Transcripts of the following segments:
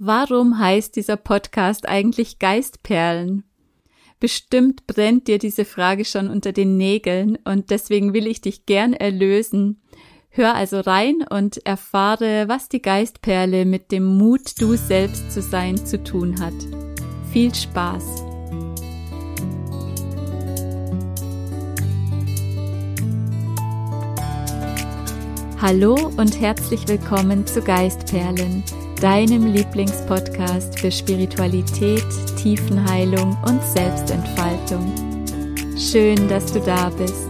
Warum heißt dieser Podcast eigentlich Geistperlen? Bestimmt brennt dir diese Frage schon unter den Nägeln und deswegen will ich dich gern erlösen. Hör also rein und erfahre, was die Geistperle mit dem Mut, du selbst zu sein, zu tun hat. Viel Spaß! Hallo und herzlich willkommen zu Geistperlen deinem Lieblingspodcast für Spiritualität, Tiefenheilung und Selbstentfaltung. Schön, dass du da bist.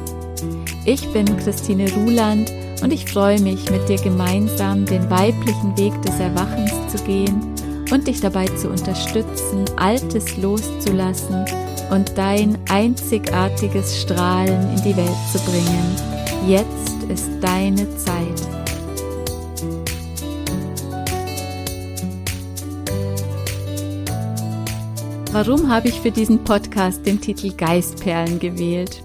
Ich bin Christine Ruland und ich freue mich, mit dir gemeinsam den weiblichen Weg des Erwachens zu gehen und dich dabei zu unterstützen, Altes loszulassen und dein einzigartiges Strahlen in die Welt zu bringen. Jetzt ist deine Zeit. Warum habe ich für diesen Podcast den Titel Geistperlen gewählt?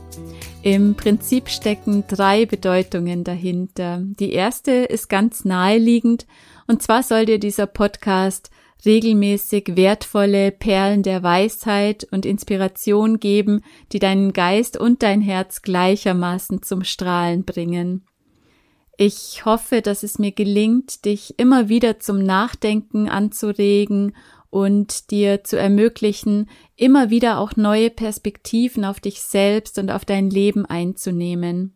Im Prinzip stecken drei Bedeutungen dahinter. Die erste ist ganz naheliegend, und zwar soll dir dieser Podcast regelmäßig wertvolle Perlen der Weisheit und Inspiration geben, die deinen Geist und dein Herz gleichermaßen zum Strahlen bringen. Ich hoffe, dass es mir gelingt, dich immer wieder zum Nachdenken anzuregen und dir zu ermöglichen, immer wieder auch neue Perspektiven auf dich selbst und auf dein Leben einzunehmen.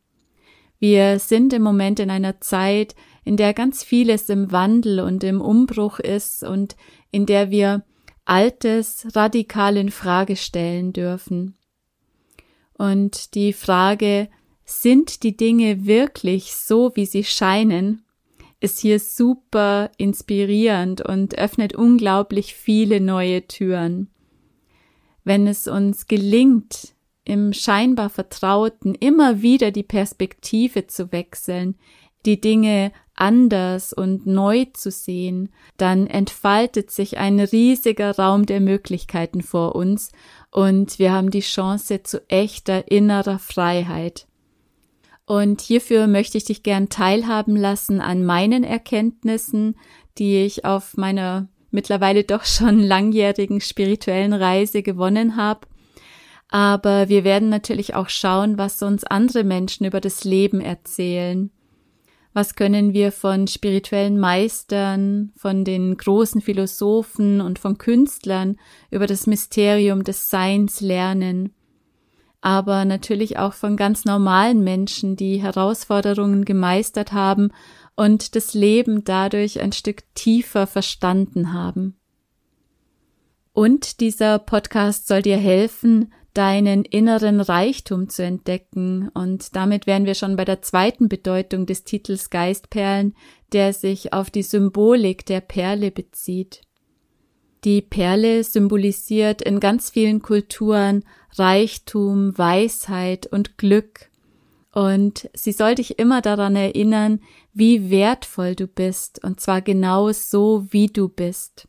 Wir sind im Moment in einer Zeit, in der ganz vieles im Wandel und im Umbruch ist und in der wir Altes radikal in Frage stellen dürfen. Und die Frage, sind die Dinge wirklich so, wie sie scheinen, ist hier super inspirierend und öffnet unglaublich viele neue Türen. Wenn es uns gelingt, im scheinbar Vertrauten immer wieder die Perspektive zu wechseln, die Dinge anders und neu zu sehen, dann entfaltet sich ein riesiger Raum der Möglichkeiten vor uns und wir haben die Chance zu echter innerer Freiheit. Und hierfür möchte ich dich gern teilhaben lassen an meinen Erkenntnissen, die ich auf meiner mittlerweile doch schon langjährigen spirituellen Reise gewonnen habe. Aber wir werden natürlich auch schauen, was uns andere Menschen über das Leben erzählen. Was können wir von spirituellen Meistern, von den großen Philosophen und von Künstlern über das Mysterium des Seins lernen? Aber natürlich auch von ganz normalen Menschen, die Herausforderungen gemeistert haben und das Leben dadurch ein Stück tiefer verstanden haben. Und dieser Podcast soll dir helfen, deinen inneren Reichtum zu entdecken. Und damit wären wir schon bei der zweiten Bedeutung des Titels Geistperlen, der sich auf die Symbolik der Perle bezieht. Die Perle symbolisiert in ganz vielen Kulturen Reichtum, Weisheit und Glück. Und sie soll dich immer daran erinnern, wie wertvoll du bist, und zwar genau so, wie du bist.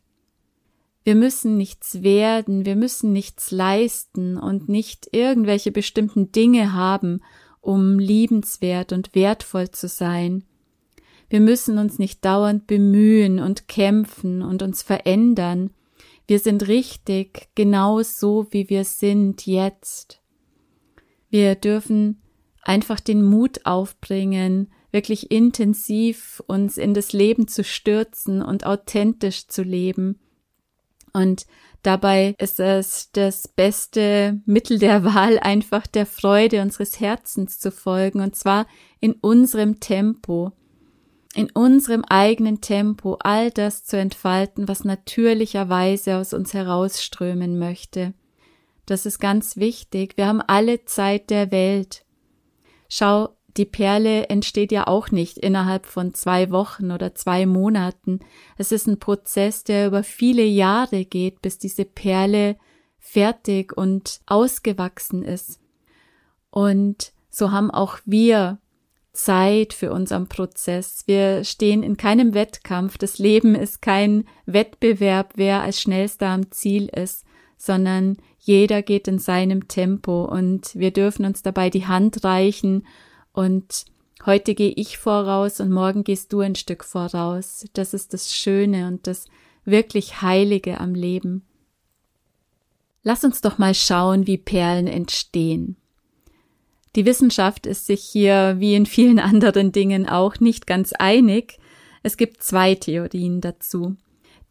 Wir müssen nichts werden, wir müssen nichts leisten und nicht irgendwelche bestimmten Dinge haben, um liebenswert und wertvoll zu sein. Wir müssen uns nicht dauernd bemühen und kämpfen und uns verändern, wir sind richtig, genau so, wie wir sind jetzt. Wir dürfen einfach den Mut aufbringen, wirklich intensiv uns in das Leben zu stürzen und authentisch zu leben. Und dabei ist es das beste Mittel der Wahl, einfach der Freude unseres Herzens zu folgen, und zwar in unserem Tempo in unserem eigenen Tempo all das zu entfalten, was natürlicherweise aus uns herausströmen möchte. Das ist ganz wichtig. Wir haben alle Zeit der Welt. Schau, die Perle entsteht ja auch nicht innerhalb von zwei Wochen oder zwei Monaten. Es ist ein Prozess, der über viele Jahre geht, bis diese Perle fertig und ausgewachsen ist. Und so haben auch wir Zeit für unseren Prozess. Wir stehen in keinem Wettkampf. Das Leben ist kein Wettbewerb, wer als schnellster am Ziel ist, sondern jeder geht in seinem Tempo und wir dürfen uns dabei die Hand reichen und heute gehe ich voraus und morgen gehst du ein Stück voraus. Das ist das Schöne und das wirklich Heilige am Leben. Lass uns doch mal schauen, wie Perlen entstehen. Die Wissenschaft ist sich hier wie in vielen anderen Dingen auch nicht ganz einig. Es gibt zwei Theorien dazu.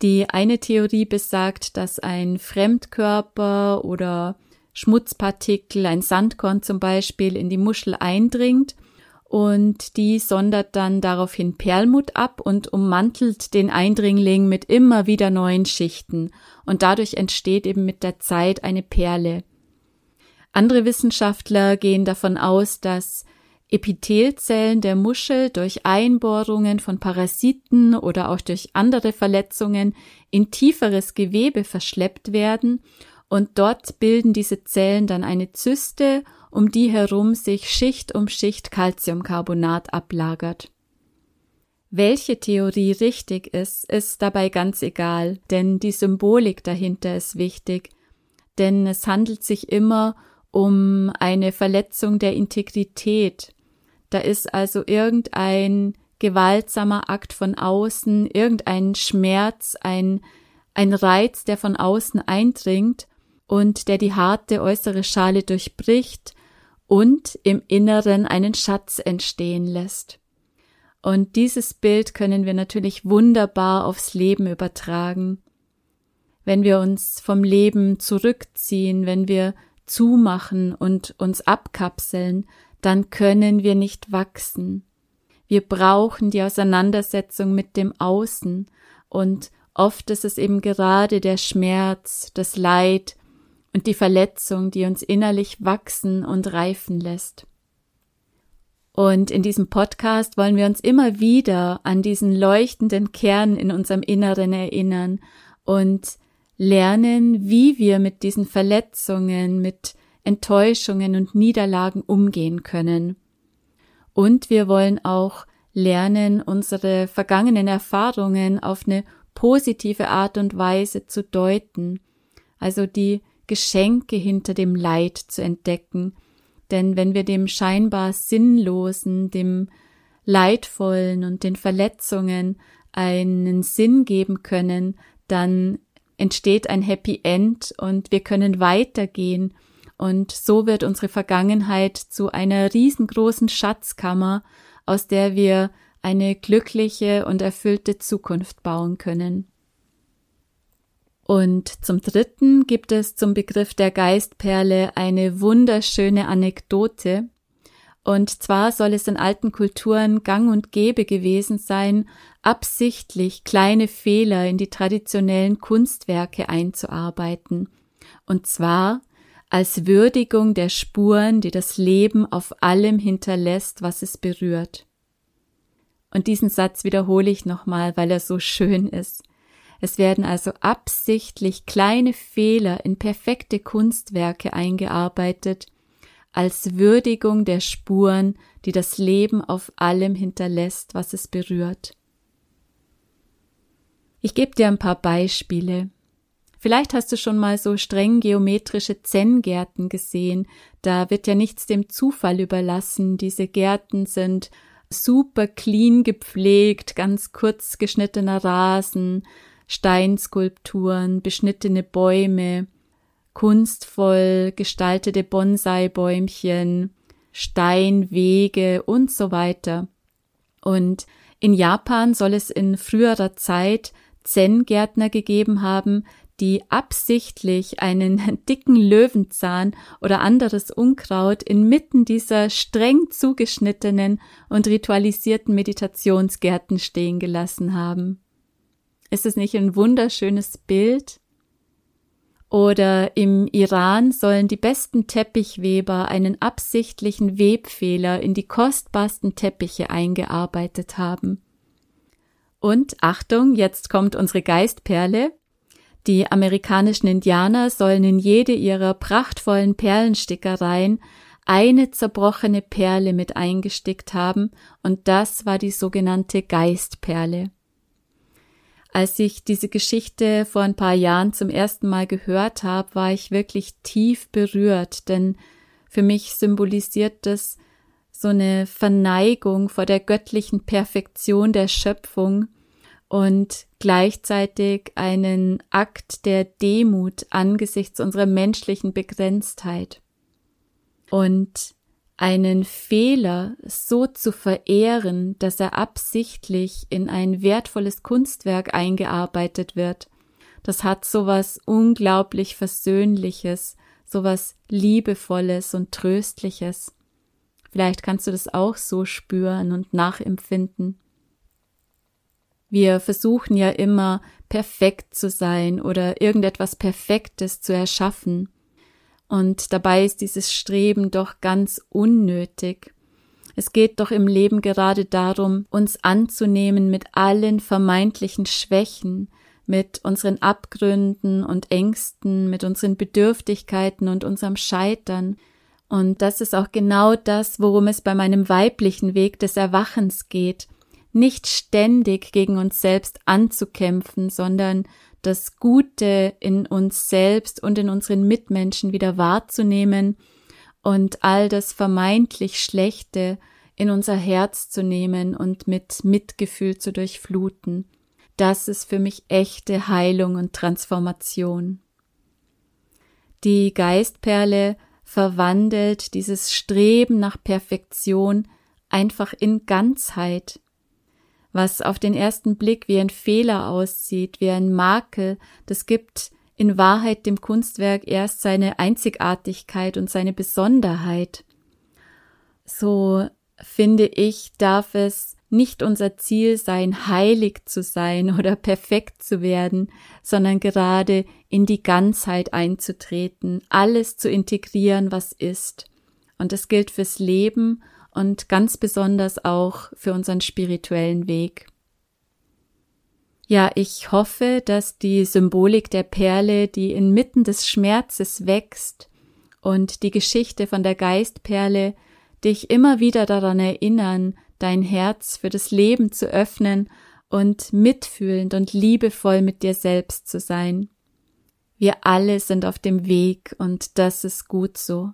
Die eine Theorie besagt, dass ein Fremdkörper oder Schmutzpartikel, ein Sandkorn zum Beispiel, in die Muschel eindringt und die sondert dann daraufhin Perlmut ab und ummantelt den Eindringling mit immer wieder neuen Schichten und dadurch entsteht eben mit der Zeit eine Perle. Andere Wissenschaftler gehen davon aus, dass Epithelzellen der Muschel durch Einbohrungen von Parasiten oder auch durch andere Verletzungen in tieferes Gewebe verschleppt werden und dort bilden diese Zellen dann eine Zyste, um die herum sich Schicht um Schicht Calciumcarbonat ablagert. Welche Theorie richtig ist, ist dabei ganz egal, denn die Symbolik dahinter ist wichtig, denn es handelt sich immer um eine Verletzung der Integrität. Da ist also irgendein gewaltsamer Akt von außen, irgendein Schmerz, ein, ein Reiz, der von außen eindringt und der die harte äußere Schale durchbricht und im Inneren einen Schatz entstehen lässt. Und dieses Bild können wir natürlich wunderbar aufs Leben übertragen. Wenn wir uns vom Leben zurückziehen, wenn wir zumachen und uns abkapseln, dann können wir nicht wachsen. Wir brauchen die Auseinandersetzung mit dem Außen und oft ist es eben gerade der Schmerz, das Leid, und die Verletzung, die uns innerlich wachsen und reifen lässt. Und in diesem Podcast wollen wir uns immer wieder an diesen leuchtenden Kern in unserem Inneren erinnern und lernen, wie wir mit diesen Verletzungen, mit Enttäuschungen und Niederlagen umgehen können. Und wir wollen auch lernen, unsere vergangenen Erfahrungen auf eine positive Art und Weise zu deuten, also die Geschenke hinter dem Leid zu entdecken. Denn wenn wir dem scheinbar Sinnlosen, dem Leidvollen und den Verletzungen einen Sinn geben können, dann entsteht ein Happy End und wir können weitergehen und so wird unsere Vergangenheit zu einer riesengroßen Schatzkammer, aus der wir eine glückliche und erfüllte Zukunft bauen können. Und zum Dritten gibt es zum Begriff der Geistperle eine wunderschöne Anekdote. Und zwar soll es in alten Kulturen gang und gäbe gewesen sein, absichtlich kleine Fehler in die traditionellen Kunstwerke einzuarbeiten. Und zwar als Würdigung der Spuren, die das Leben auf allem hinterlässt, was es berührt. Und diesen Satz wiederhole ich nochmal, weil er so schön ist. Es werden also absichtlich kleine Fehler in perfekte Kunstwerke eingearbeitet, als Würdigung der Spuren, die das Leben auf allem hinterlässt, was es berührt. Ich gebe dir ein paar Beispiele. Vielleicht hast du schon mal so streng geometrische Zen-Gärten gesehen. Da wird ja nichts dem Zufall überlassen. Diese Gärten sind super clean gepflegt, ganz kurz geschnittener Rasen, Steinskulpturen, beschnittene Bäume, kunstvoll gestaltete Bonsai-Bäumchen, Steinwege und so weiter. Und in Japan soll es in früherer Zeit Zen-Gärtner gegeben haben, die absichtlich einen dicken Löwenzahn oder anderes Unkraut inmitten dieser streng zugeschnittenen und ritualisierten Meditationsgärten stehen gelassen haben. Ist es nicht ein wunderschönes Bild? Oder im Iran sollen die besten Teppichweber einen absichtlichen Webfehler in die kostbarsten Teppiche eingearbeitet haben. Und Achtung, jetzt kommt unsere Geistperle. Die amerikanischen Indianer sollen in jede ihrer prachtvollen Perlenstickereien eine zerbrochene Perle mit eingestickt haben, und das war die sogenannte Geistperle. Als ich diese Geschichte vor ein paar Jahren zum ersten Mal gehört habe, war ich wirklich tief berührt, denn für mich symbolisiert das so eine Verneigung vor der göttlichen Perfektion der Schöpfung und gleichzeitig einen Akt der Demut angesichts unserer menschlichen Begrenztheit. Und einen Fehler so zu verehren, dass er absichtlich in ein wertvolles Kunstwerk eingearbeitet wird, das hat sowas unglaublich Versöhnliches, sowas Liebevolles und Tröstliches. Vielleicht kannst du das auch so spüren und nachempfinden. Wir versuchen ja immer perfekt zu sein oder irgendetwas Perfektes zu erschaffen. Und dabei ist dieses Streben doch ganz unnötig. Es geht doch im Leben gerade darum, uns anzunehmen mit allen vermeintlichen Schwächen, mit unseren Abgründen und Ängsten, mit unseren Bedürftigkeiten und unserem Scheitern. Und das ist auch genau das, worum es bei meinem weiblichen Weg des Erwachens geht, nicht ständig gegen uns selbst anzukämpfen, sondern das Gute in uns selbst und in unseren Mitmenschen wieder wahrzunehmen und all das vermeintlich Schlechte in unser Herz zu nehmen und mit Mitgefühl zu durchfluten das ist für mich echte Heilung und Transformation. Die Geistperle verwandelt dieses Streben nach Perfektion einfach in Ganzheit. Was auf den ersten Blick wie ein Fehler aussieht, wie ein Makel, das gibt in Wahrheit dem Kunstwerk erst seine Einzigartigkeit und seine Besonderheit. So finde ich, darf es nicht unser Ziel sein, heilig zu sein oder perfekt zu werden, sondern gerade in die Ganzheit einzutreten, alles zu integrieren, was ist. Und das gilt fürs Leben und ganz besonders auch für unseren spirituellen Weg. Ja, ich hoffe, dass die Symbolik der Perle, die inmitten des Schmerzes wächst, und die Geschichte von der Geistperle dich immer wieder daran erinnern, dein Herz für das Leben zu öffnen und mitfühlend und liebevoll mit dir selbst zu sein. Wir alle sind auf dem Weg und das ist gut so.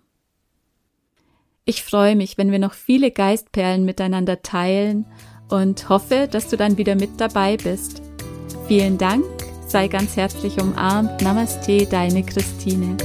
Ich freue mich, wenn wir noch viele Geistperlen miteinander teilen und hoffe, dass du dann wieder mit dabei bist. Vielen Dank, sei ganz herzlich umarmt. Namaste, deine Christine.